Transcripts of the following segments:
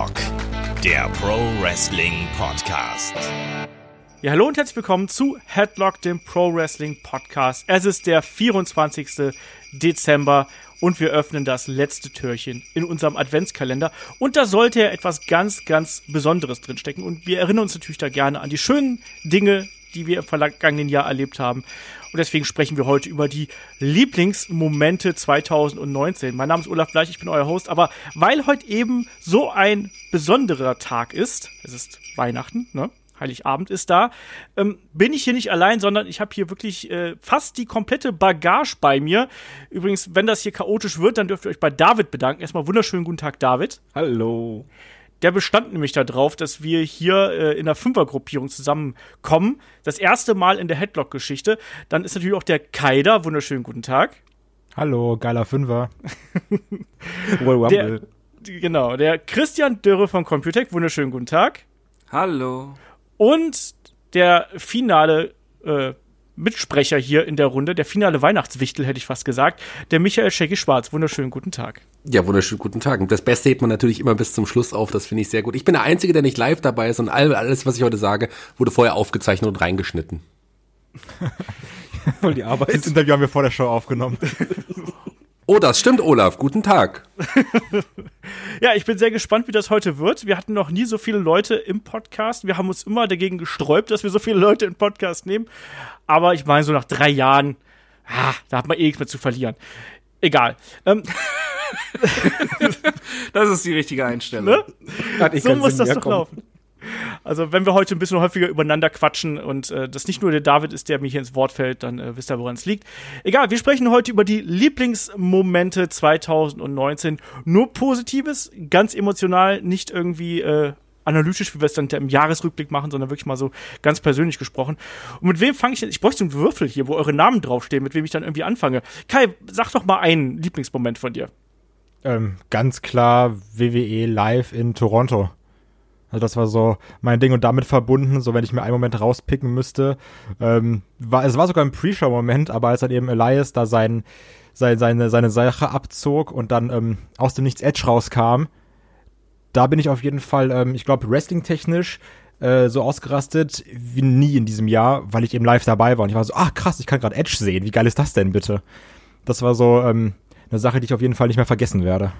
Headlock, der Pro Wrestling Podcast. Ja, hallo und herzlich willkommen zu Headlock, dem Pro Wrestling Podcast. Es ist der 24. Dezember und wir öffnen das letzte Türchen in unserem Adventskalender. Und da sollte ja etwas ganz, ganz Besonderes drinstecken. Und wir erinnern uns natürlich da gerne an die schönen Dinge, die wir im vergangenen Jahr erlebt haben. Und deswegen sprechen wir heute über die Lieblingsmomente 2019. Mein Name ist Olaf Bleich, ich bin euer Host. Aber weil heute eben so ein besonderer Tag ist, es ist Weihnachten, ne? Heiligabend ist da, ähm, bin ich hier nicht allein, sondern ich habe hier wirklich äh, fast die komplette Bagage bei mir. Übrigens, wenn das hier chaotisch wird, dann dürft ihr euch bei David bedanken. Erstmal wunderschönen guten Tag, David. Hallo. Der bestand nämlich darauf, dass wir hier äh, in einer Fünfergruppierung zusammenkommen. Das erste Mal in der Headlock-Geschichte. Dann ist natürlich auch der Kaider. Wunderschönen guten Tag. Hallo, geiler Fünfer. der, genau, der Christian Dürre von Computec. Wunderschönen guten Tag. Hallo. Und der finale äh, Mitsprecher hier in der Runde, der finale Weihnachtswichtel, hätte ich fast gesagt, der Michael Schecki Schwarz. Wunderschönen guten Tag. Ja, wunderschönen guten Tag. Und das Beste hebt man natürlich immer bis zum Schluss auf. Das finde ich sehr gut. Ich bin der Einzige, der nicht live dabei ist und alles, was ich heute sage, wurde vorher aufgezeichnet und reingeschnitten. Voll die Arbeit. Das Interview haben wir vor der Show aufgenommen. Oh, das stimmt, Olaf. Guten Tag. ja, ich bin sehr gespannt, wie das heute wird. Wir hatten noch nie so viele Leute im Podcast. Wir haben uns immer dagegen gesträubt, dass wir so viele Leute im Podcast nehmen. Aber ich meine, so nach drei Jahren, ah, da hat man eh nichts mehr zu verlieren. Egal. Ähm. das ist die richtige Einstellung. Ne? So muss das doch laufen. Also, wenn wir heute ein bisschen häufiger übereinander quatschen und äh, das nicht nur der David ist, der mir hier ins Wort fällt, dann äh, wisst ihr, woran es liegt. Egal, wir sprechen heute über die Lieblingsmomente 2019. Nur Positives, ganz emotional, nicht irgendwie äh, analytisch, wie wir es dann im Jahresrückblick machen, sondern wirklich mal so ganz persönlich gesprochen. Und mit wem fange ich denn? Ich bräuchte einen Würfel hier, wo eure Namen draufstehen, mit wem ich dann irgendwie anfange. Kai, sag doch mal einen Lieblingsmoment von dir. Ähm, ganz klar WWE live in Toronto. Also das war so mein Ding und damit verbunden, so wenn ich mir einen Moment rauspicken müsste, ähm, war, es war sogar ein Pre-Show-Moment, aber als dann eben Elias da sein, sein, seine, seine Sache abzog und dann ähm, aus dem Nichts Edge rauskam, da bin ich auf jeden Fall, ähm, ich glaube, wrestling-technisch äh, so ausgerastet wie nie in diesem Jahr, weil ich eben live dabei war und ich war so, ach krass, ich kann gerade Edge sehen, wie geil ist das denn bitte? Das war so ähm, eine Sache, die ich auf jeden Fall nicht mehr vergessen werde.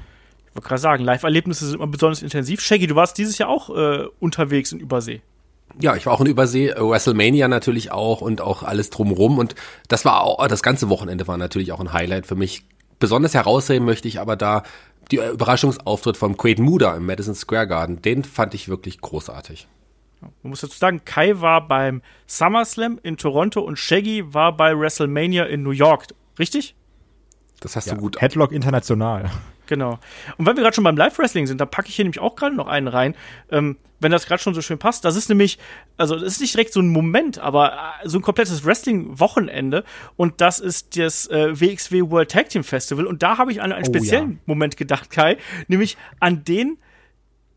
Ich wollte gerade sagen, Live-Erlebnisse sind immer besonders intensiv. Shaggy, du warst dieses Jahr auch äh, unterwegs in Übersee. Ja, ich war auch in Übersee, äh, WrestleMania natürlich auch und auch alles drumrum und das war auch, das ganze Wochenende war natürlich auch ein Highlight für mich. Besonders herausheben möchte ich aber da die Überraschungsauftritt von Quaid Muda im Madison Square Garden, den fand ich wirklich großartig. Man muss dazu sagen, Kai war beim SummerSlam in Toronto und Shaggy war bei WrestleMania in New York, richtig? Das hast ja, du gut. Headlock International. Genau. Und wenn wir gerade schon beim Live-Wrestling sind, da packe ich hier nämlich auch gerade noch einen rein, ähm, wenn das gerade schon so schön passt. Das ist nämlich, also das ist nicht direkt so ein Moment, aber äh, so ein komplettes Wrestling-Wochenende. Und das ist das äh, WXW World Tag Team Festival. Und da habe ich an einen oh, speziellen ja. Moment gedacht, Kai, nämlich an den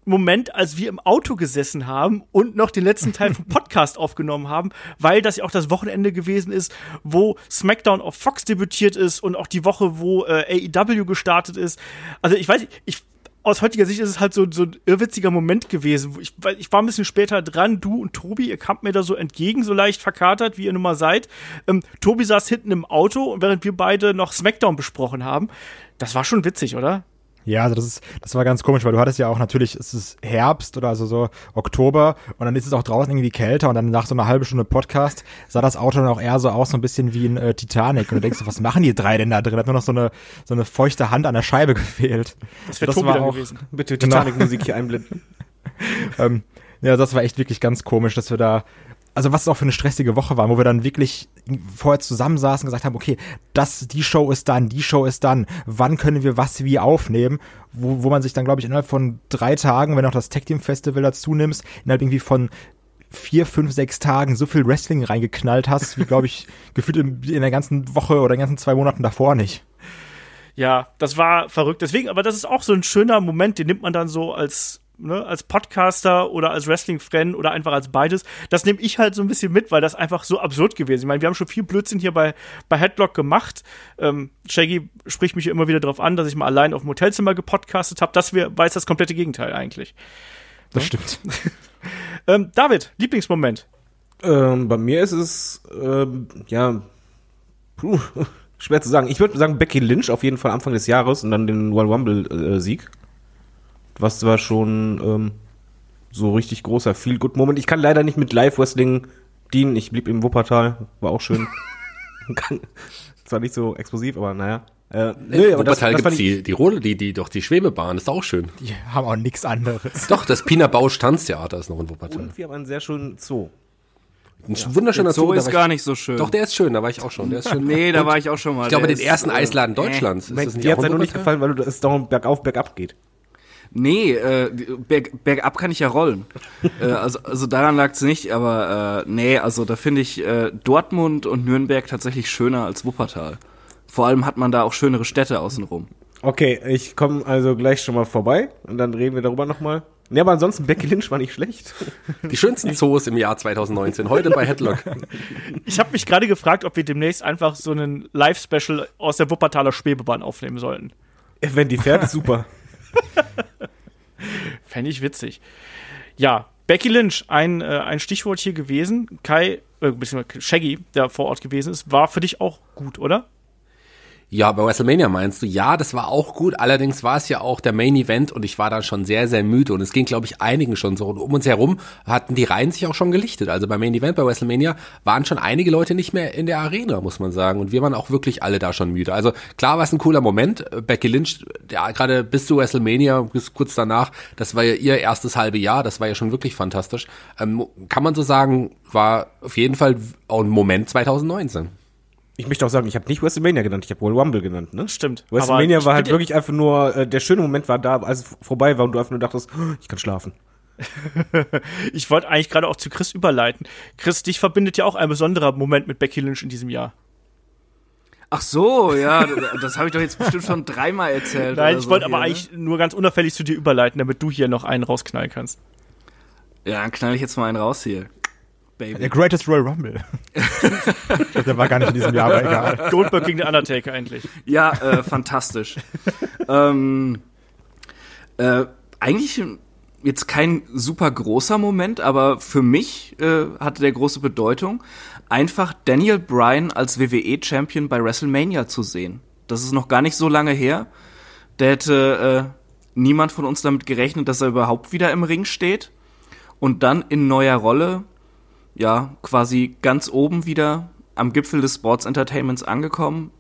Moment, als wir im Auto gesessen haben und noch den letzten Teil vom Podcast aufgenommen haben, weil das ja auch das Wochenende gewesen ist, wo SmackDown auf Fox debütiert ist und auch die Woche, wo äh, AEW gestartet ist. Also ich weiß, nicht, ich aus heutiger Sicht ist es halt so, so ein irrwitziger Moment gewesen. Ich, ich war ein bisschen später dran, du und Tobi, ihr kamt mir da so entgegen, so leicht verkatert, wie ihr nun mal seid. Ähm, Tobi saß hinten im Auto und während wir beide noch SmackDown besprochen haben. Das war schon witzig, oder? Ja, also das ist, das war ganz komisch, weil du hattest ja auch natürlich, es ist Herbst oder also so Oktober und dann ist es auch draußen irgendwie kälter und dann nach so einer halben Stunde Podcast sah das Auto dann auch eher so aus, so ein bisschen wie ein äh, Titanic und du denkst, was machen die drei denn da drin? Hat nur noch so eine, so eine feuchte Hand an der Scheibe gefehlt. Das wäre Tobi dann gewesen. Bitte genau. Titanic-Musik hier einblenden. ähm, ja, das war echt wirklich ganz komisch, dass wir da also was es auch für eine stressige Woche war, wo wir dann wirklich vorher zusammensaßen und gesagt haben, okay, das, die Show ist dann, die Show ist dann, wann können wir was wie aufnehmen, wo, wo man sich dann, glaube ich, innerhalb von drei Tagen, wenn auch das Tech Team Festival dazu nimmst, innerhalb irgendwie von vier, fünf, sechs Tagen so viel Wrestling reingeknallt hast, wie, glaube ich, gefühlt in, in der ganzen Woche oder den ganzen zwei Monaten davor nicht. Ja, das war verrückt. Deswegen, aber das ist auch so ein schöner Moment, den nimmt man dann so als ne, als Podcaster oder als Wrestling-Fan oder einfach als beides, das nehme ich halt so ein bisschen mit, weil das einfach so absurd gewesen ist. Ich meine, wir haben schon viel Blödsinn hier bei, bei Headlock gemacht. Ähm, Shaggy spricht mich immer wieder darauf an, dass ich mal allein auf dem Hotelzimmer gepodcastet habe. Das wär, weiß das komplette Gegenteil eigentlich. Das stimmt. Ähm, David, Lieblingsmoment. Ähm, bei mir ist es, ähm, ja, puh, schwer zu sagen. Ich würde sagen Becky Lynch auf jeden Fall Anfang des Jahres und dann den Royal Rumble-Sieg. Was war schon ähm, so richtig großer Feel-Good-Moment. Ich kann leider nicht mit Live-Wrestling dienen. Ich blieb im Wuppertal, war auch schön. Zwar nicht so explosiv, aber naja. Äh, Nee, aber Wuppertal gibt's ich- die, die Rolle, die, die, doch die Schwebebahn, ist auch schön. Die haben auch nichts anderes. Doch, das Pina Bausch Tanztheater ist noch in Wuppertal. Und wir haben einen sehr schönen Zoo. Ein wunderschöner So Zoo, da ist gar ich, nicht so schön. Doch, der ist schön, da war ich auch schon. Der ist schön. nee, da war ich auch schon mal. Ich glaube, Der den ersten äh, Eisladen Deutschlands. Ist das Dir hat's auch ja in nur nicht gefallen, weil du es darum bergauf, bergab geht. Nee, äh, berg, bergab kann ich ja rollen. äh, also, also daran lag's nicht, aber äh, nee, also da finde ich äh, Dortmund und Nürnberg tatsächlich schöner als Wuppertal. Vor allem hat man da auch schönere Städte außenrum. Okay, ich komme also gleich schon mal vorbei und dann reden wir darüber nochmal. Nee, aber ansonsten Becky Lynch war nicht schlecht. Die schönsten Zoos im Jahr 2019, heute bei Headlock. Ich habe mich gerade gefragt, ob wir demnächst einfach so einen Live-Special aus der Wuppertaler Schwebebahn aufnehmen sollten. Wenn die fährt, super. Fände ich witzig. Ja, Becky Lynch, ein, äh, ein Stichwort hier gewesen. Kai, äh, Shaggy, der vor Ort gewesen ist, war für dich auch gut, oder? Ja, bei WrestleMania meinst du? Ja, das war auch gut. Allerdings war es ja auch der Main Event und ich war dann schon sehr, sehr müde. Und es ging, glaube ich, einigen schon so. Und um uns herum hatten die Reihen sich auch schon gelichtet. Also beim Main Event bei WrestleMania waren schon einige Leute nicht mehr in der Arena, muss man sagen. Und wir waren auch wirklich alle da schon müde. Also klar war es ein cooler Moment. Becky Lynch, ja, gerade bis zu WrestleMania, bis kurz danach, das war ja ihr erstes halbe Jahr. Das war ja schon wirklich fantastisch. Ähm, kann man so sagen, war auf jeden Fall auch ein Moment 2019. Ich möchte auch sagen, ich habe nicht WrestleMania genannt, ich habe Royal Rumble genannt, ne? Stimmt. WrestleMania war halt wirklich einfach nur, äh, der schöne Moment war da, als es vorbei war und du einfach nur dachtest, oh, ich kann schlafen. Ich wollte eigentlich gerade auch zu Chris überleiten. Chris, dich verbindet ja auch ein besonderer Moment mit Becky Lynch in diesem Jahr. Ach so, ja, das habe ich doch jetzt bestimmt schon dreimal erzählt. Nein, ich so wollte aber ne? eigentlich nur ganz unauffällig zu dir überleiten, damit du hier noch einen rausknallen kannst. Ja, dann knall ich jetzt mal einen raus hier. Der Baby. Greatest Royal Rumble. ich glaub, der war gar nicht in diesem Jahr, aber egal. Goldberg gegen den Undertaker endlich. Ja, äh, fantastisch. ähm, äh, eigentlich jetzt kein super großer Moment, aber für mich äh, hatte der große Bedeutung, einfach Daniel Bryan als WWE-Champion bei WrestleMania zu sehen. Das ist noch gar nicht so lange her. Da hätte äh, niemand von uns damit gerechnet, dass er überhaupt wieder im Ring steht. Und dann in neuer Rolle, ja, quasi ganz oben wieder am Gipfel des Sports Entertainments angekommen.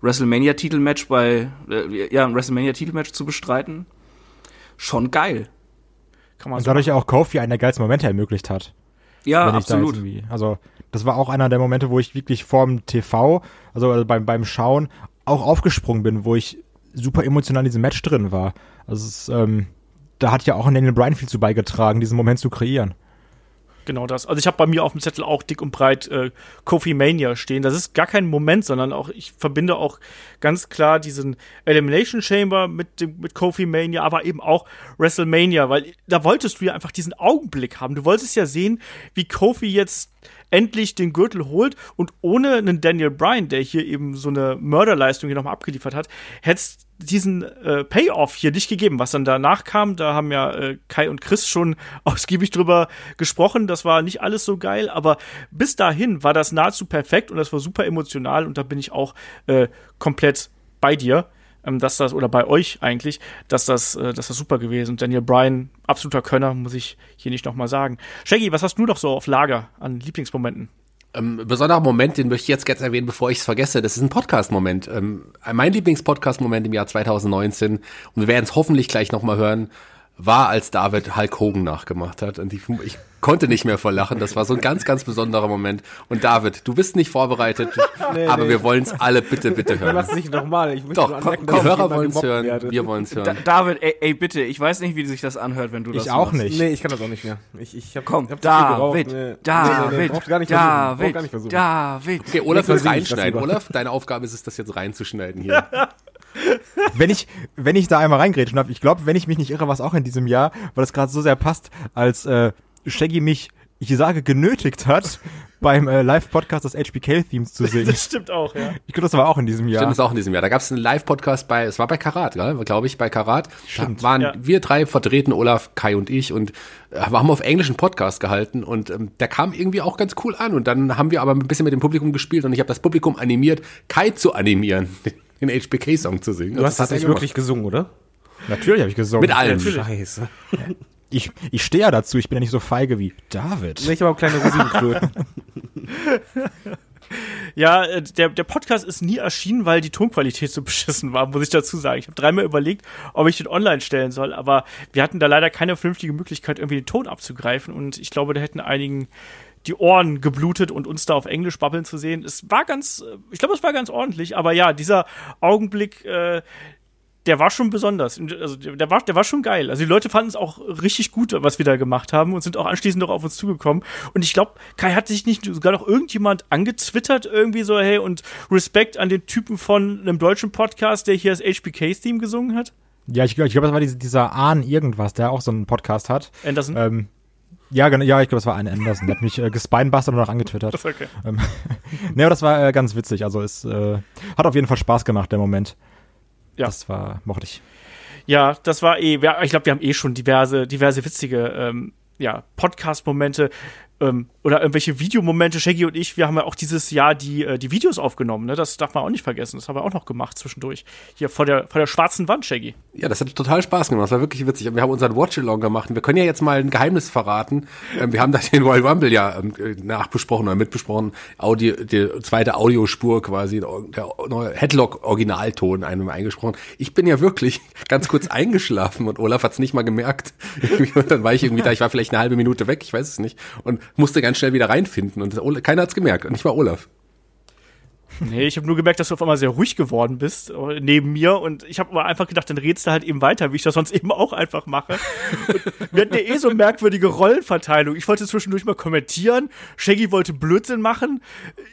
WrestleMania-Titelmatch bei, äh, ja, ein WrestleMania-Titelmatch zu bestreiten. Schon geil. Kann man Und dadurch auch Kofi einen der geilsten Momente ermöglicht hat. Ja, da absolut. irgendwie, also das war auch einer der Momente, wo ich wirklich vorm TV, also, also beim, beim Schauen, auch aufgesprungen bin, wo ich super emotional in diesem Match drin war. Also es, ist, ähm, da hat ja auch ein Daniel Bryan viel zu beigetragen, diesen Moment zu kreieren. Genau das. Also ich habe bei mir auf dem Zettel auch dick und breit äh, Kofi Mania stehen. Das ist gar kein Moment, sondern auch ich verbinde auch ganz klar diesen Elimination Chamber mit dem mit Kofi Mania, aber eben auch WrestleMania, weil da wolltest du ja einfach diesen Augenblick haben. Du wolltest ja sehen, wie Kofi jetzt endlich den Gürtel holt und ohne einen Daniel Bryan, der hier eben so eine Mörderleistung hier nochmal abgeliefert hat, hätte es diesen äh, Payoff hier nicht gegeben. Was dann danach kam, da haben ja äh, Kai und Chris schon ausgiebig drüber gesprochen. Das war nicht alles so geil, aber bis dahin war das nahezu perfekt und das war super emotional und da bin ich auch äh, komplett bei dir, ähm, dass das, oder bei euch eigentlich, dass das, äh, dass das super gewesen und Daniel Bryan, absoluter Könner, muss ich hier nicht nochmal sagen. Shaggy, was hast du noch so auf Lager an Lieblingsmomenten? Ähm, besonderer Moment, den möchte ich jetzt ganz erwähnen, bevor ich es vergesse. Das ist ein Podcast-Moment. Ähm, mein Lieblings-Podcast-Moment im Jahr 2019, und wir werden es hoffentlich gleich nochmal hören, war, als David Hulk Hogan nachgemacht hat. Und ich, ich konnte nicht mehr vor Lachen. Das war so ein ganz, ganz besonderer Moment. Und David, du bist nicht vorbereitet, aber nee. wir wollen es alle bitte, bitte hören. Mach's nicht nochmal. Ich möchte Doch, nur komm, anmerken, die dass ich Hörer wollen es hören, werde. wir wollen es Da, hören. David, ey, ey, bitte, ich weiß nicht, wie sich das anhört, wenn du das Ich auch machst. nicht. Nee, ich kann das auch nicht mehr. Ich, ich hab, Komm, ich hab. David, Nee, nee, nee, David, David, gar nicht versuchen. David. Okay, Olaf wird ich lass reinschneiden. Olaf, deine Aufgabe ist es, das jetzt reinzuschneiden hier. wenn ich, wenn ich da einmal reingrätschen darf, ich glaube, wenn ich mich nicht irre, was auch in diesem Jahr, weil das gerade so sehr passt, als äh, Shaggy mich, ich sage, genötigt hat, beim äh, Live-Podcast des HBK-Themes zu singen. Das stimmt auch, ja. Ich glaube, das war auch in diesem Jahr. Stimmt, das auch in diesem Jahr. Da gab es einen Live-Podcast bei, es war bei Karat, glaube ich, bei Karat. Stimmt. Da waren Ja. wir drei vertreten, Olaf, Kai und ich, und äh, wir haben auf englischen Podcast gehalten und ähm, der kam irgendwie auch ganz cool an. Und dann haben wir aber ein bisschen mit dem Publikum gespielt und ich habe das Publikum animiert, Kai zu animieren, den HBK-Song zu singen. Du hast das er nicht wirklich gesungen, oder? Natürlich habe ich gesungen. Mit allem. Scheiße. Ich, ich stehe ja dazu, ich bin ja nicht so feige wie David. Ich habe auch kleine Rosinenkröten. Ja, äh, der, der Podcast ist nie erschienen, weil die Tonqualität so beschissen war, muss ich dazu sagen. Ich habe dreimal überlegt, ob ich den online stellen soll, aber wir hatten da leider keine vernünftige Möglichkeit, irgendwie den Ton abzugreifen und ich glaube, da hätten einigen die Ohren geblutet und uns da auf Englisch babbeln zu sehen. Es war ganz, äh, ich glaube, es war ganz ordentlich, aber ja, dieser Augenblick, äh, der war schon besonders. Also der war, der war schon geil. Also die Leute fanden es auch richtig gut, was wir da gemacht haben und sind auch anschließend noch auf uns zugekommen. Und ich glaube, Kai hat sich nicht sogar noch irgendjemand angezwittert irgendwie so, hey, und Respekt an den Typen von einem deutschen Podcast, der hier das HBK-Theme gesungen hat. Ja, ich glaube, ich glaub, das war diese, dieser Ahn irgendwas, der auch so einen Podcast hat. Anderson. Ähm, ja, genau, ja, ich glaube, das war ein Anderson. Der hat mich äh, gespinebustert und noch angetwittert. Das ist okay. Ähm, nee, aber das war äh, ganz witzig. Also es äh, hat auf jeden Fall Spaß gemacht, der Moment. Ja. Das war, mochte ich. Ja, das war eh, ich glaube, wir haben eh schon diverse, diverse witzige ähm, ja, Podcast-Momente ähm, oder irgendwelche Videomomente. Shaggy und ich, wir haben ja auch dieses Jahr die, äh, die Videos aufgenommen, ne? Das darf man auch nicht vergessen. Das haben wir auch noch gemacht zwischendurch. Hier vor der, vor der schwarzen Wand, Shaggy. Ja, das hat total Spaß gemacht. Das war wirklich witzig. Wir haben unseren Watch-Along gemacht. Wir können ja jetzt mal ein Geheimnis verraten. Ähm, wir haben da den Royal Rumble ja ähm, äh, nachbesprochen oder mitbesprochen. Audio, die zweite Audiospur quasi, der neue Headlock-Originalton einem eingesprochen. Ich bin ja wirklich ganz kurz eingeschlafen und Olaf hat's nicht mal gemerkt. Und dann war ich irgendwie da, ich war vielleicht eine halbe Minute weg, ich weiß es nicht. Und musste ganz schnell wieder reinfinden. Und Olaf- keiner hat's gemerkt. Und nicht mal Olaf. Nee, ich habe nur gemerkt, dass du auf einmal sehr ruhig geworden bist äh, neben mir und ich habe aber einfach gedacht, dann redst du halt eben weiter, wie ich das sonst eben auch einfach mache. Und wir hatten ja eh so merkwürdige Rollenverteilung. Ich wollte zwischendurch mal kommentieren, Shaggy wollte Blödsinn machen.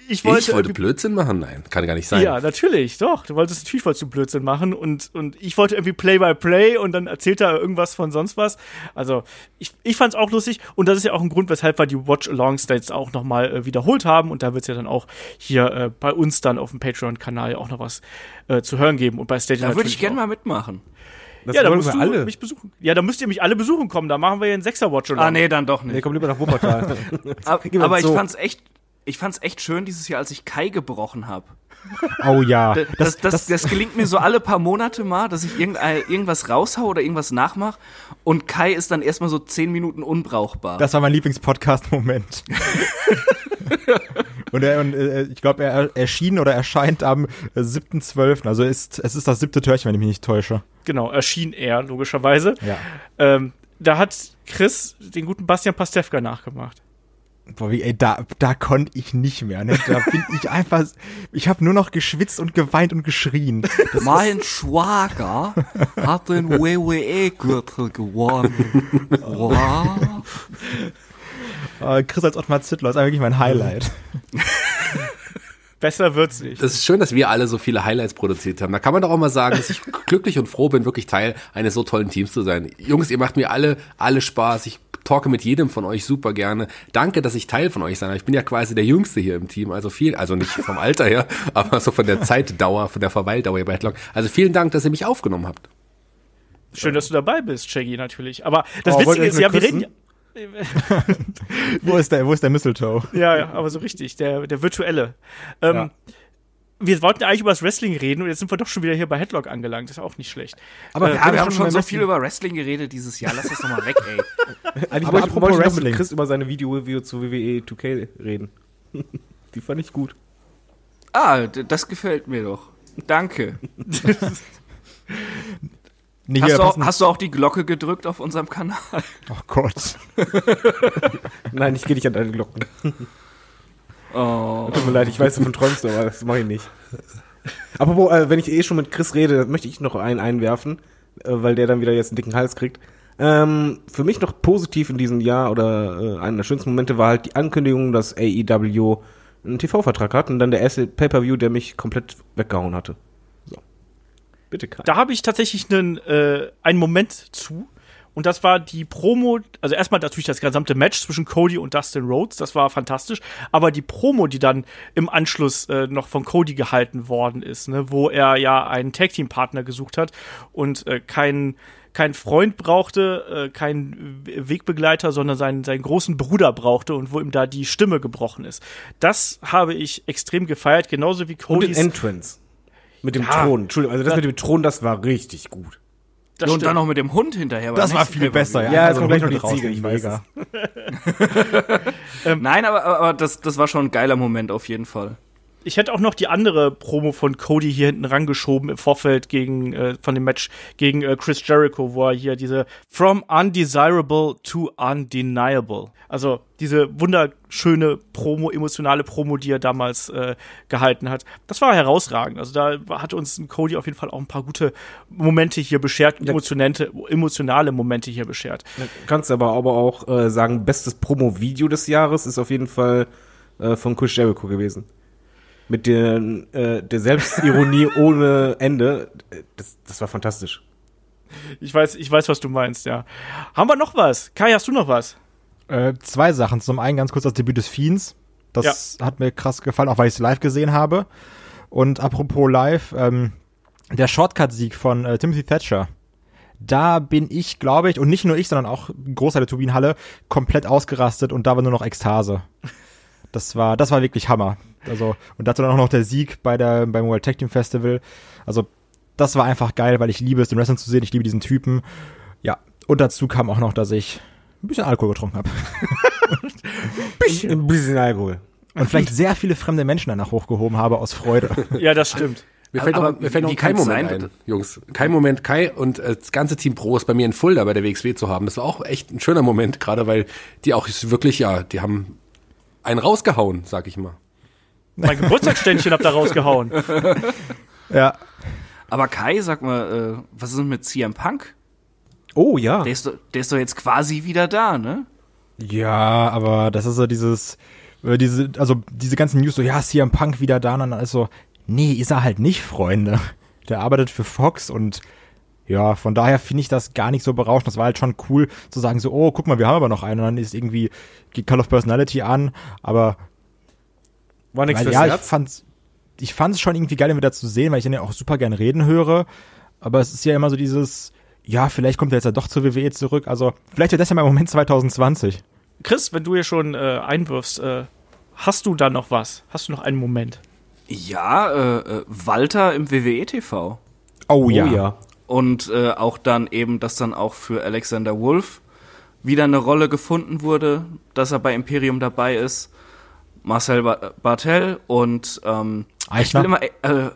Ich wollte, ich wollte Blödsinn machen? Nein, kann gar nicht sein. Ja, natürlich, doch. Du wolltest natürlich wolltest du Blödsinn machen und, und ich wollte irgendwie Play-by-Play und dann erzählt er irgendwas von sonst was. Also ich, ich fand's auch lustig und das ist ja auch ein Grund, weshalb wir die Watch-Alongs da jetzt auch nochmal äh, wiederholt haben und da wird's ja dann auch hier äh, bei uns dann auf dem Patreon-Kanal auch noch was äh, zu hören geben und bei Stadia Da würde ich gerne mal mitmachen. Das Ja, da musst wir du alle. mich besuchen. Ja, da müsst ihr mich alle besuchen kommen. Da machen wir ja einen Sechser-Watch-Along. Ah, nee, dann doch Nee, nicht. komm lieber nach Wuppertal. Aber, aber ich so. fand's echt, ich fand's echt schön dieses Jahr, als ich Kai gebrochen habe. Oh ja. Das, das, das, gelingt mir so alle paar Monate mal, dass ich irgendein, irgendwas raushau oder irgendwas nachmache und Kai ist dann erstmal so zehn Minuten unbrauchbar. Das war mein Lieblingspodcast-Moment. Und er, und äh, ich glaube, er erschien oder erscheint am äh, 7.12. Also ist, es ist das siebte Türchen, wenn ich mich nicht täusche. Genau, erschien er, logischerweise. Ja. Ähm, da hat Chris den guten Bastian Pastewka nachgemacht. Boah, wie, ey, da, da konnte ich nicht mehr. Ne? Da bin ich einfach, ich habe nur noch geschwitzt und geweint und geschrien. mein Schwager hat den WWE-Gürtel gewonnen. Wow. Äh, Chris als Ottmar Zittler ist eigentlich mein Highlight. Besser wird's nicht. Das ist schön, dass wir alle so viele Highlights produziert haben. Da kann man doch auch mal sagen, dass ich glücklich und froh bin, wirklich Teil eines so tollen Teams zu sein. Jungs, ihr macht mir alle, alle Spaß. Ich talke mit jedem von euch super gerne. Danke, dass ich Teil von euch sein darf. Ich bin ja quasi der Jüngste hier im Team. Also viel, also nicht vom Alter her, aber so von der Zeitdauer, von der Verweildauer hier bei Headlock. Also vielen Dank, dass ihr mich aufgenommen habt. Schön, dass du dabei bist, Shaggy, natürlich. Aber das Oh, Witzige ist, ja, wir reden. wo ist der, wo ist der Mistletoe? Ja, ja, aber so richtig, der, der virtuelle. Ähm, Ja. Wir wollten eigentlich über das Wrestling reden und jetzt sind wir doch schon wieder hier bei Headlock angelangt. Das ist auch nicht schlecht. Aber Äh, Ja, wir haben schon schon beim so viel über Wrestling geredet dieses Jahr. Lass das doch mal weg, ey. Eigentlich Aber ich wollte ich noch Wrestling. mit Chris über seine Video-Review zu WWE 2K reden. Die fand ich gut. Ah, das gefällt mir doch. Danke. Nee, Hast du, auch, hast du auch die Glocke gedrückt auf unserem Kanal? oh Gott. Nein, ich gehe nicht an deine Glocken. Oh. Tut mir leid, ich weiß, davon träumst du, aber das mache ich nicht. Apropos, äh, wenn ich eh schon mit Chris rede, möchte ich noch einen einwerfen, äh, weil der dann wieder jetzt einen dicken Hals kriegt. Ähm, für mich noch positiv in diesem Jahr oder äh, einer der schönsten Momente war halt die Ankündigung, dass AEW einen TV-Vertrag hat und dann der erste Pay-Per-View, der mich komplett weggehauen hatte. Bitte, Kai. Da habe ich tatsächlich einen, äh, einen Moment zu. Und das war die Promo, also erstmal natürlich das gesamte Match zwischen Cody und Dustin Rhodes, das war fantastisch. Aber die Promo, die dann im Anschluss äh, noch von Cody gehalten worden ist, ne, wo er ja einen Tag-Team-Partner gesucht hat und äh, keinen kein Freund brauchte, äh, keinen Wegbegleiter, sondern seinen, seinen großen Bruder brauchte und wo ihm da die Stimme gebrochen ist. Das habe ich extrem gefeiert, genauso wie Und den Codys. Entrance. Mit dem Ja. Thron. Entschuldigung, also das mit dem Thron, das war richtig gut. das und dann stimmt. noch mit dem Hund hinterher. Das beim war viel besser, ja. Ja, jetzt Also kommt gleich noch die mit Ziege, ich weiß mega. Nein, aber, aber das, das war schon ein geiler Moment auf jeden Fall. Ich hätte auch noch die andere Promo von Cody hier hinten rangeschoben im Vorfeld gegen äh, von dem Match gegen äh, Chris Jericho, wo er hier diese From Undesirable to Undeniable, also diese wunderschöne Promo, emotionale Promo, die er damals äh, gehalten hat. Das war herausragend. Also da hat uns Cody auf jeden Fall auch ein paar gute Momente hier beschert, emotionante, emotionale Momente hier beschert. Kannst aber, aber auch äh, sagen, bestes Promo-Video des Jahres ist auf jeden Fall äh, von Chris Jericho gewesen. Mit der, äh, der Selbstironie ohne Ende. Das, das war fantastisch. Ich weiß, ich weiß, was du meinst, ja. Haben wir noch was? Kai, hast du noch was? Äh, zwei Sachen. Zum einen ganz kurz das Debüt des Fiends. Das hat mir krass gefallen, auch weil ich es live gesehen habe. Und apropos live, ähm, der Shortcut-Sieg von äh, Timothy Thatcher. Da bin ich, glaube ich, und nicht nur ich, sondern auch ein Großteil der Turbinenhalle komplett ausgerastet und da war nur noch Ekstase. Das war, das war wirklich Hammer. Also, und dazu dann auch noch der Sieg bei der, beim World Tag Team Festival. Also, das war einfach geil, weil ich liebe es, den Wrestling zu sehen. Ich liebe diesen Typen. Ja, und dazu kam auch noch, dass ich ein bisschen Alkohol getrunken habe. Ein bisschen Alkohol. Und vielleicht sehr viele fremde Menschen danach hochgehoben habe aus Freude. Ja, das stimmt. Mir fällt, Aber noch, mir fällt noch wie kein Moment sein, ein, Jungs. Kein Moment. Kai und äh, das ganze Team Pro ist bei mir in Fulda bei der WXW zu haben. Das war auch echt ein schöner Moment, gerade weil die auch wirklich, ja, die haben einen rausgehauen, sag ich mal. Mein Geburtstagsständchen habt ihr rausgehauen. ja. Aber Kai, sag mal, äh, was ist denn mit CM Punk? Oh ja. Der ist, doch, der ist doch jetzt quasi wieder da, ne? Ja, aber das ist so dieses, äh, diese, also diese ganzen News so, ja, CM Punk wieder da, und dann ist so, nee, ist er halt nicht, Freunde. Der arbeitet für Fox und ja, von daher finde ich das gar nicht so berauschend. Das war halt schon cool zu sagen so, oh, guck mal, wir haben aber noch einen und dann ist irgendwie geht Call of Personality an, aber War nichts weil, fürs ja, ich fand's, ich fand's schon irgendwie geil, ihn wieder zu sehen, weil ich den ja auch super gern reden höre. Aber es ist ja immer so dieses, ja, vielleicht kommt er jetzt ja doch zur WWE zurück. Also, vielleicht wird das ja mal im Moment 2020. Chris, wenn du hier schon äh, einwirfst, äh, hast du da noch was? Hast du noch einen Moment? Ja, äh, äh, Walter im WWE TV. Oh, Oh ja. Und äh, auch dann eben, dass dann auch für Alexander Wolf wieder eine Rolle gefunden wurde, dass er bei Imperium dabei ist. Marcel ba Bartel und ähm, ich Eichner? will immer äh,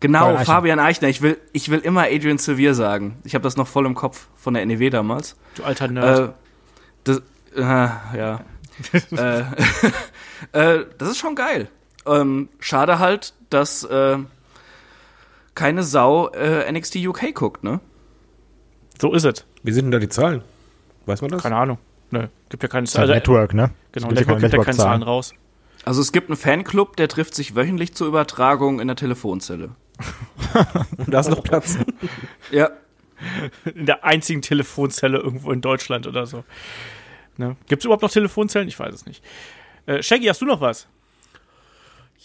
genau Fabian Eichner. Fabian Eichner. Ich will ich will immer Adrian Sevier sagen. Ich habe das noch voll im Kopf von der NEW damals. Du alter Nerd. Äh, das, äh, ja. äh, äh, das ist schon geil. Ähm, schade halt, dass äh, keine Sau äh, NXT UK guckt, ne? so ist es. Wie sind denn da die Zahlen? Weiß man das? Keine Ahnung. Nö, gibt ja keine halt Zahlen. Network, ne? Genau, Network gibt ja keine Zahlen raus. Also es gibt einen Fanclub, der trifft sich wöchentlich zur Übertragung in der Telefonzelle. Da ist noch Platz. Ja. In der einzigen Telefonzelle irgendwo in Deutschland oder so. Ne? Gibt es überhaupt noch Telefonzellen? Ich weiß es nicht. Äh, Shaggy, hast du noch was?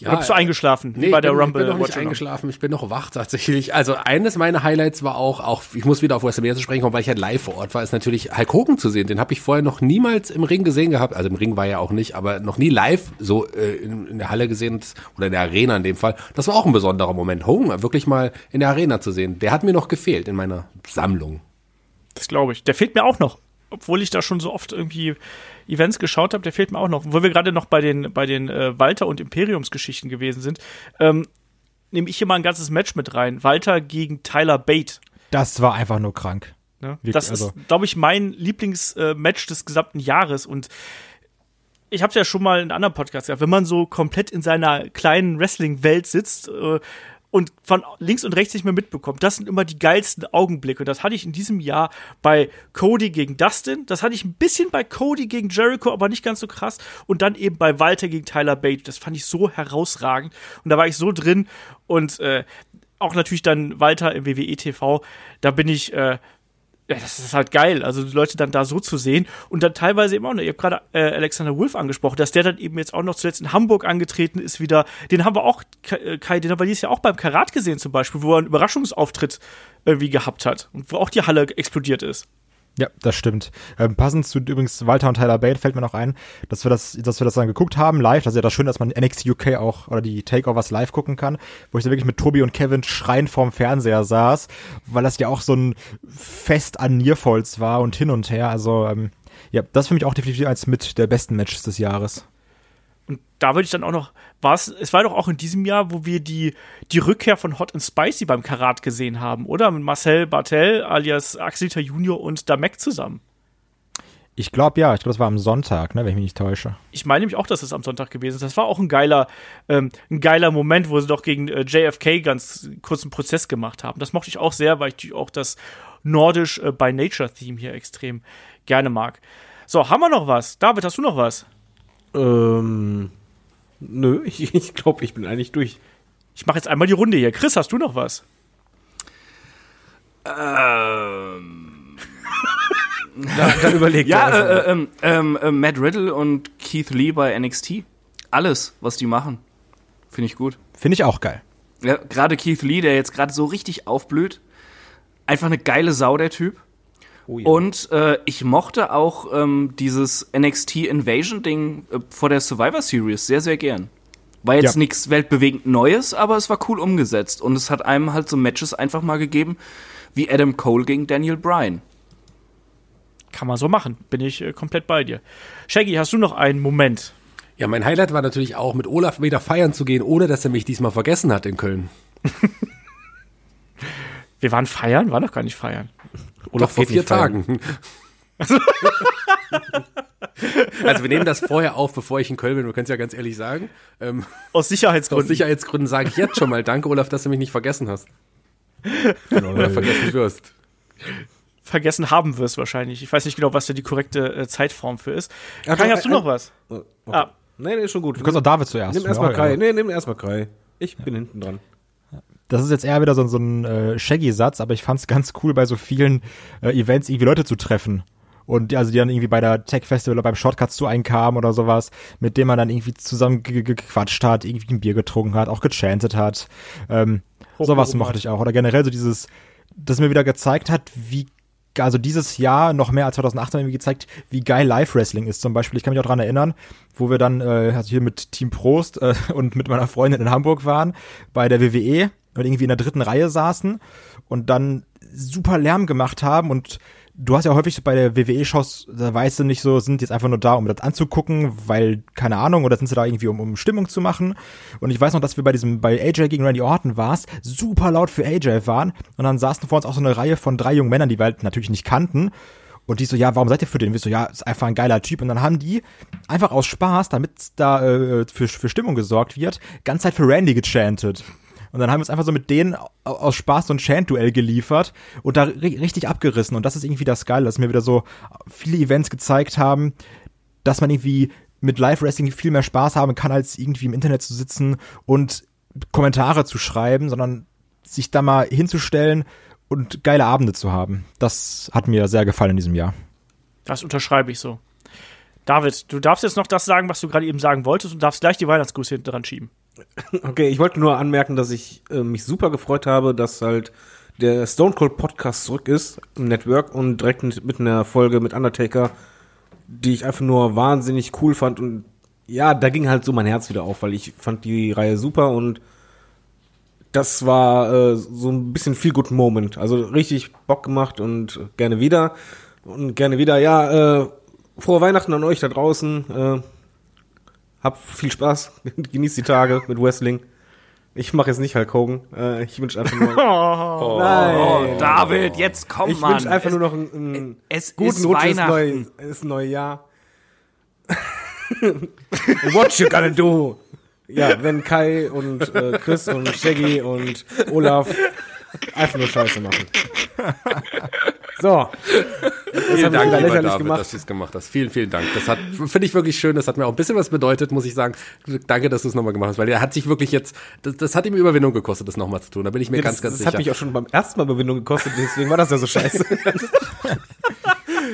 Oder bist du eingeschlafen? wie Nee, bei der bin, Rumble ich bin noch nicht eingeschlafen, ich bin noch wach tatsächlich. Also eines meiner Highlights war auch, auch ich muss wieder auf WrestleMania zu sprechen kommen, weil ich halt live vor Ort war, ist natürlich Hulk Hogan zu sehen. Den habe ich vorher noch niemals im Ring gesehen gehabt. Also im Ring war er auch nicht, aber noch nie live so äh, in, in der Halle gesehen oder in der Arena in dem Fall. Das war auch ein besonderer Moment. Hogan wirklich mal in der Arena zu sehen, der hat mir noch gefehlt in meiner Sammlung. Das glaube ich. Der fehlt mir auch noch. Obwohl ich da schon so oft irgendwie Events geschaut habe, der fehlt mir auch noch. Wo wir gerade noch bei den, bei den äh, Walter- und Imperiumsgeschichten gewesen sind, ähm, nehme ich hier mal ein ganzes Match mit rein. Walter gegen Tyler Bate. Das war einfach nur krank. Ne? Wirklich, das also- ist, glaube ich, mein Lieblingsmatch des gesamten Jahres. Und ich habe es ja schon mal in einem anderen Podcast gesagt, wenn man so komplett in seiner kleinen Wrestling-Welt sitzt äh, und von links und rechts nicht mehr mitbekommt, das sind immer die geilsten Augenblicke. Und das hatte ich in diesem Jahr bei Cody gegen Dustin, das hatte ich ein bisschen bei Cody gegen Jericho, aber nicht ganz so krass. Und dann eben bei Walter gegen Tyler Bate. Das fand ich so herausragend. Und da war ich so drin. Und äh, auch natürlich dann weiter im WWE TV, da bin ich, äh, ja, das ist halt geil, also die Leute dann da so zu sehen und dann teilweise eben auch, ne, ihr habt gerade äh, Alexander Wolf angesprochen, dass der dann eben jetzt auch noch zuletzt in Hamburg angetreten ist wieder, den haben wir auch, äh, Kai, den haben wir dieses Jahr auch beim Karat gesehen zum Beispiel, wo er einen Überraschungsauftritt irgendwie gehabt hat und wo auch die Halle explodiert ist. Ja, das stimmt. Ähm, passend zu übrigens Walter und Tyler Bate fällt mir noch ein, dass wir das, dass wir das dann geguckt haben live. Das ist ja das Schöne, dass man NXT UK auch oder die Takeovers live gucken kann, wo ich da wirklich mit Tobi und Kevin schreiend vorm Fernseher saß, weil das ja auch so ein Fest an Nierfolz war und hin und her. Also ähm, ja, das für mich auch definitiv eins mit der besten Matches des Jahres. Und da würde ich dann auch noch, was, es war doch auch in diesem Jahr, wo wir die, die Rückkehr von Hot and Spicy beim Karat gesehen haben, oder? Mit Marcel Bartel alias Axelita Junior und Damek zusammen. Ich glaube ja, ich glaube, das war am Sonntag, ne, wenn ich mich nicht täusche. Ich meine nämlich auch, dass es am Sonntag gewesen ist. Das war auch ein geiler, ähm, ein geiler Moment, wo sie doch gegen äh, JFK ganz kurzen Prozess gemacht haben. Das mochte ich auch sehr, weil ich auch das nordisch äh, by Nature Theme hier extrem gerne mag. So, haben wir noch was? David, hast du noch was? Ähm, nö, ich, ich glaube, ich bin eigentlich durch. Ich mache jetzt einmal die Runde hier. Chris, hast du noch was? Ähm. Da, dann überlegt Ja, er mal. äh, ähm, ähm, äh, Matt Riddle und Keith Lee bei NXT. Alles, was die machen, finde ich gut. Finde ich auch geil. Ja, gerade Keith Lee, der jetzt gerade so richtig aufblüht. Einfach eine geile Sau, der Typ. Oh ja. Und äh, ich mochte auch ähm, dieses NXT Invasion-Ding äh, vor der Survivor Series sehr, sehr gern. War jetzt Ja. nichts weltbewegend Neues, aber es war cool umgesetzt. Und es hat einem halt so Matches einfach mal gegeben, wie Adam Cole gegen Daniel Bryan. Kann man so machen. Bin ich äh, komplett bei dir. Shaggy, hast du noch einen Moment? Ja, mein Highlight war natürlich auch, mit Olaf wieder feiern zu gehen, ohne dass er mich diesmal vergessen hat in Köln. Wir waren feiern? War doch gar nicht feiern. Olaf vor geht vier. Tagen. also wir nehmen das vorher auf, bevor ich in Köln bin, wir können es ja ganz ehrlich sagen. Ähm, Aus aus Sicherheitsgründen. Sicherheitsgründen sage ich jetzt schon mal danke, Olaf, dass du mich nicht vergessen hast. Oder vergessen wirst. vergessen haben wirst wahrscheinlich. Ich weiß nicht genau, was da die korrekte äh, Zeitform für ist. Ach, Kai, doch, hast du ein- noch was? Okay. Ah. Nee, nee, ist schon gut. Du kannst auch David zuerst. Nimm erstmal Kai. egal. Nee, nimm erstmal Kai. Ich bin hinten dran. Das ist jetzt eher wieder so, so ein äh, Shaggy-Satz, aber ich fand es ganz cool, bei so vielen äh, Events irgendwie Leute zu treffen. Und die, also die dann irgendwie bei der Tech Festival oder beim Shortcuts zu einem kamen oder sowas, mit dem man dann irgendwie zusammen ge- ge- gequatscht hat, irgendwie ein Bier getrunken hat, auch gechantet hat. Ähm, sowas mochte ich auch. Oder generell so dieses, das mir wieder gezeigt hat, wie also dieses Jahr noch mehr als 2018 irgendwie gezeigt, wie geil Live-Wrestling ist. Zum Beispiel, ich kann mich auch dran erinnern, wo wir dann äh, also hier mit Team Prost äh, und mit meiner Freundin in Hamburg waren, bei der WWE und irgendwie in der dritten Reihe saßen und dann super Lärm gemacht haben und du hast ja häufig bei der WWE-Shows, da weißt du nicht so, sind die jetzt einfach nur da, um das anzugucken, weil, keine Ahnung, oder sind sie da irgendwie, um, um Stimmung zu machen. Und ich weiß noch, dass wir bei diesem, bei AJ gegen Randy Orton war's, super laut für AJ waren. Und dann saßen vor uns auch so eine Reihe von drei jungen Männern, die wir halt natürlich nicht kannten. Und die so, ja, warum seid ihr für den? Wir so, ja, ist einfach ein geiler Typ. Und dann haben die einfach aus Spaß, damit da äh, für, für Stimmung gesorgt wird, ganz Zeit für Randy gechantet. Und dann haben wir uns einfach so mit denen au- aus Spaß so ein Chant-Duell geliefert und da ri richtig abgerissen. Und das ist irgendwie das Geile, dass mir wieder so viele Events gezeigt haben, dass man irgendwie mit Live-Wrestling viel mehr Spaß haben kann, als irgendwie im Internet zu sitzen und Kommentare zu schreiben, sondern sich da mal hinzustellen und geile Abende zu haben. Das hat mir sehr gefallen in diesem Jahr. Das unterschreibe ich so. David, du darfst jetzt noch das sagen, was du gerade eben sagen wolltest und darfst gleich die Weihnachtsgrüße hinten dran schieben. Okay, ich wollte nur anmerken, dass ich äh, mich super gefreut habe, dass halt der Stone Cold Podcast zurück ist im Network und direkt mit, mit einer Folge mit Undertaker, die ich einfach nur wahnsinnig cool fand und ja, da ging halt so mein Herz wieder auf, weil ich fand die Reihe super und das war äh, so ein bisschen viel good Moment. Also richtig Bock gemacht und gerne wieder und gerne wieder. Ja, äh, frohe Weihnachten an euch da draußen. Äh, hab viel Spaß, genießt die Tage mit Wrestling. Ich mache jetzt nicht Hulk Hogan. Äh, ich wünsche einfach nur. Oh, Nein. David, jetzt komm, ich Mann. wünsche einfach es, nur noch einen, einen es guten Rutsch ins neue, ins neue Jahr. What you gonna do? Ja, wenn Kai und äh, Chris und Shaggy und Olaf einfach nur Scheiße machen. So, Vielen Dank, lieber David, gemacht. dass du es gemacht hast. Vielen, vielen Dank. Das hat, finde ich wirklich schön. Das hat mir auch ein bisschen was bedeutet, muss ich sagen. Danke, dass du es nochmal gemacht hast, weil er hat sich wirklich jetzt, das, das hat ihm Überwindung gekostet, das nochmal zu tun. Da bin ich mir Ja, ganz, das, ganz das sicher. hat mich auch schon beim ersten Mal Überwindung gekostet, deswegen war das ja so scheiße.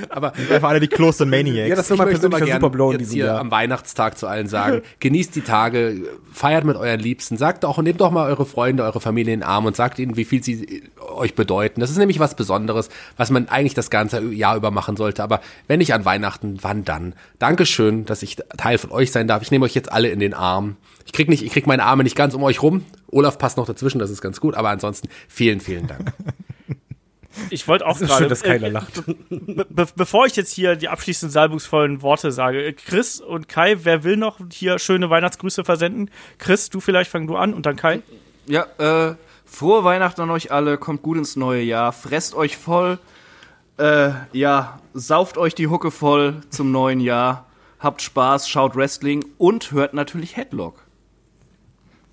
aber Einfach alle die Close Maniacs. Ja, das war ich mein möchte mal Superblow in jetzt hier Jahr. am Weihnachtstag zu allen sagen, genießt die Tage, feiert mit euren Liebsten, sagt auch, nehmt doch mal eure Freunde, eure Familie in den Arm und sagt ihnen, wie viel sie euch bedeuten. Das ist nämlich was Besonderes, was man eigentlich das ganze Jahr über machen sollte. Aber wenn nicht an Weihnachten, wann dann? Dankeschön, dass ich Teil von euch sein darf. Ich nehme euch jetzt alle in den Arm. Ich krieg nicht, ich krieg meine Arme nicht ganz um euch rum. Olaf passt noch dazwischen, das ist ganz gut. Aber ansonsten vielen, vielen Dank. Ich wollte auch ist gerade. schön, dass keiner äh, lacht. Be be bevor ich jetzt hier die abschließenden salbungsvollen Worte sage, äh, Chris und Kai, wer will noch hier schöne Weihnachtsgrüße versenden? Chris, du vielleicht fang du an und dann Kai. Ja, äh, frohe Weihnachten an euch alle, kommt gut ins neue Jahr, fresst euch voll, äh, ja, sauft euch die Hucke voll zum neuen Jahr, habt Spaß, schaut Wrestling und hört natürlich Headlock.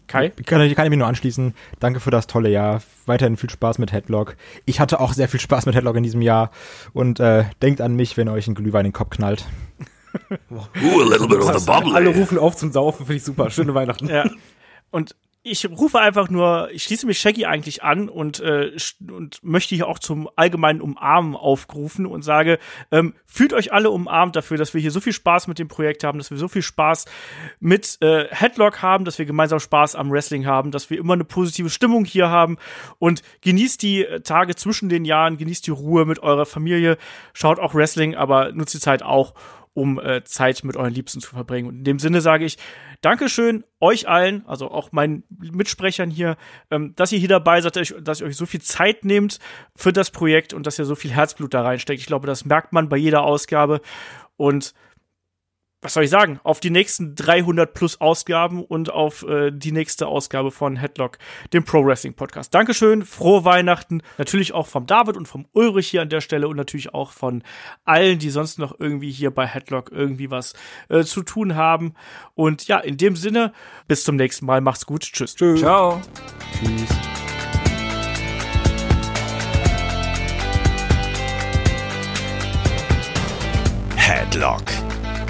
Kai? Kann, ich- kann ich mich nur anschließen. Danke für das tolle Jahr. Weiterhin viel Spaß mit Headlock. Ich hatte auch sehr viel Spaß mit Headlock in diesem Jahr. Und äh, denkt an mich, wenn ihr euch ein Glühwein in den Kopf knallt. Ooh, a little bit of the bubbly. Alle rufen auf zum Saufen, finde ich super. Schöne Weihnachten. Ja. Und ich rufe einfach nur, ich schließe mich Shaggy eigentlich an und, äh, und möchte hier auch zum allgemeinen Umarmen aufrufen und sage, ähm, fühlt euch alle umarmt dafür, dass wir hier so viel Spaß mit dem Projekt haben, dass wir so viel Spaß mit äh, Headlock haben, dass wir gemeinsam Spaß am Wrestling haben, dass wir immer eine positive Stimmung hier haben und genießt die äh, Tage zwischen den Jahren, genießt die Ruhe mit eurer Familie, schaut auch Wrestling, aber nutzt die Zeit auch, um äh, Zeit mit euren Liebsten zu verbringen. Und in dem Sinne sage ich Dankeschön euch allen, also auch meinen Mitsprechern hier, ähm, dass ihr hier dabei seid, dass ihr- dass ihr euch so viel Zeit nehmt für das Projekt und dass ihr so viel Herzblut da reinsteckt. Ich glaube, das merkt man bei jeder Ausgabe. Und was soll ich sagen, auf die nächsten 300 plus Ausgaben und auf äh, die nächste Ausgabe von Headlock, dem Pro Wrestling Podcast. Dankeschön, frohe Weihnachten, natürlich auch vom David und vom Ulrich hier an der Stelle und natürlich auch von allen, die sonst noch irgendwie hier bei Headlock irgendwie was äh, zu tun haben. Und ja, in dem Sinne, bis zum nächsten Mal, macht's gut, tschüss. Tschüss. Ciao. Tschüss. Headlock,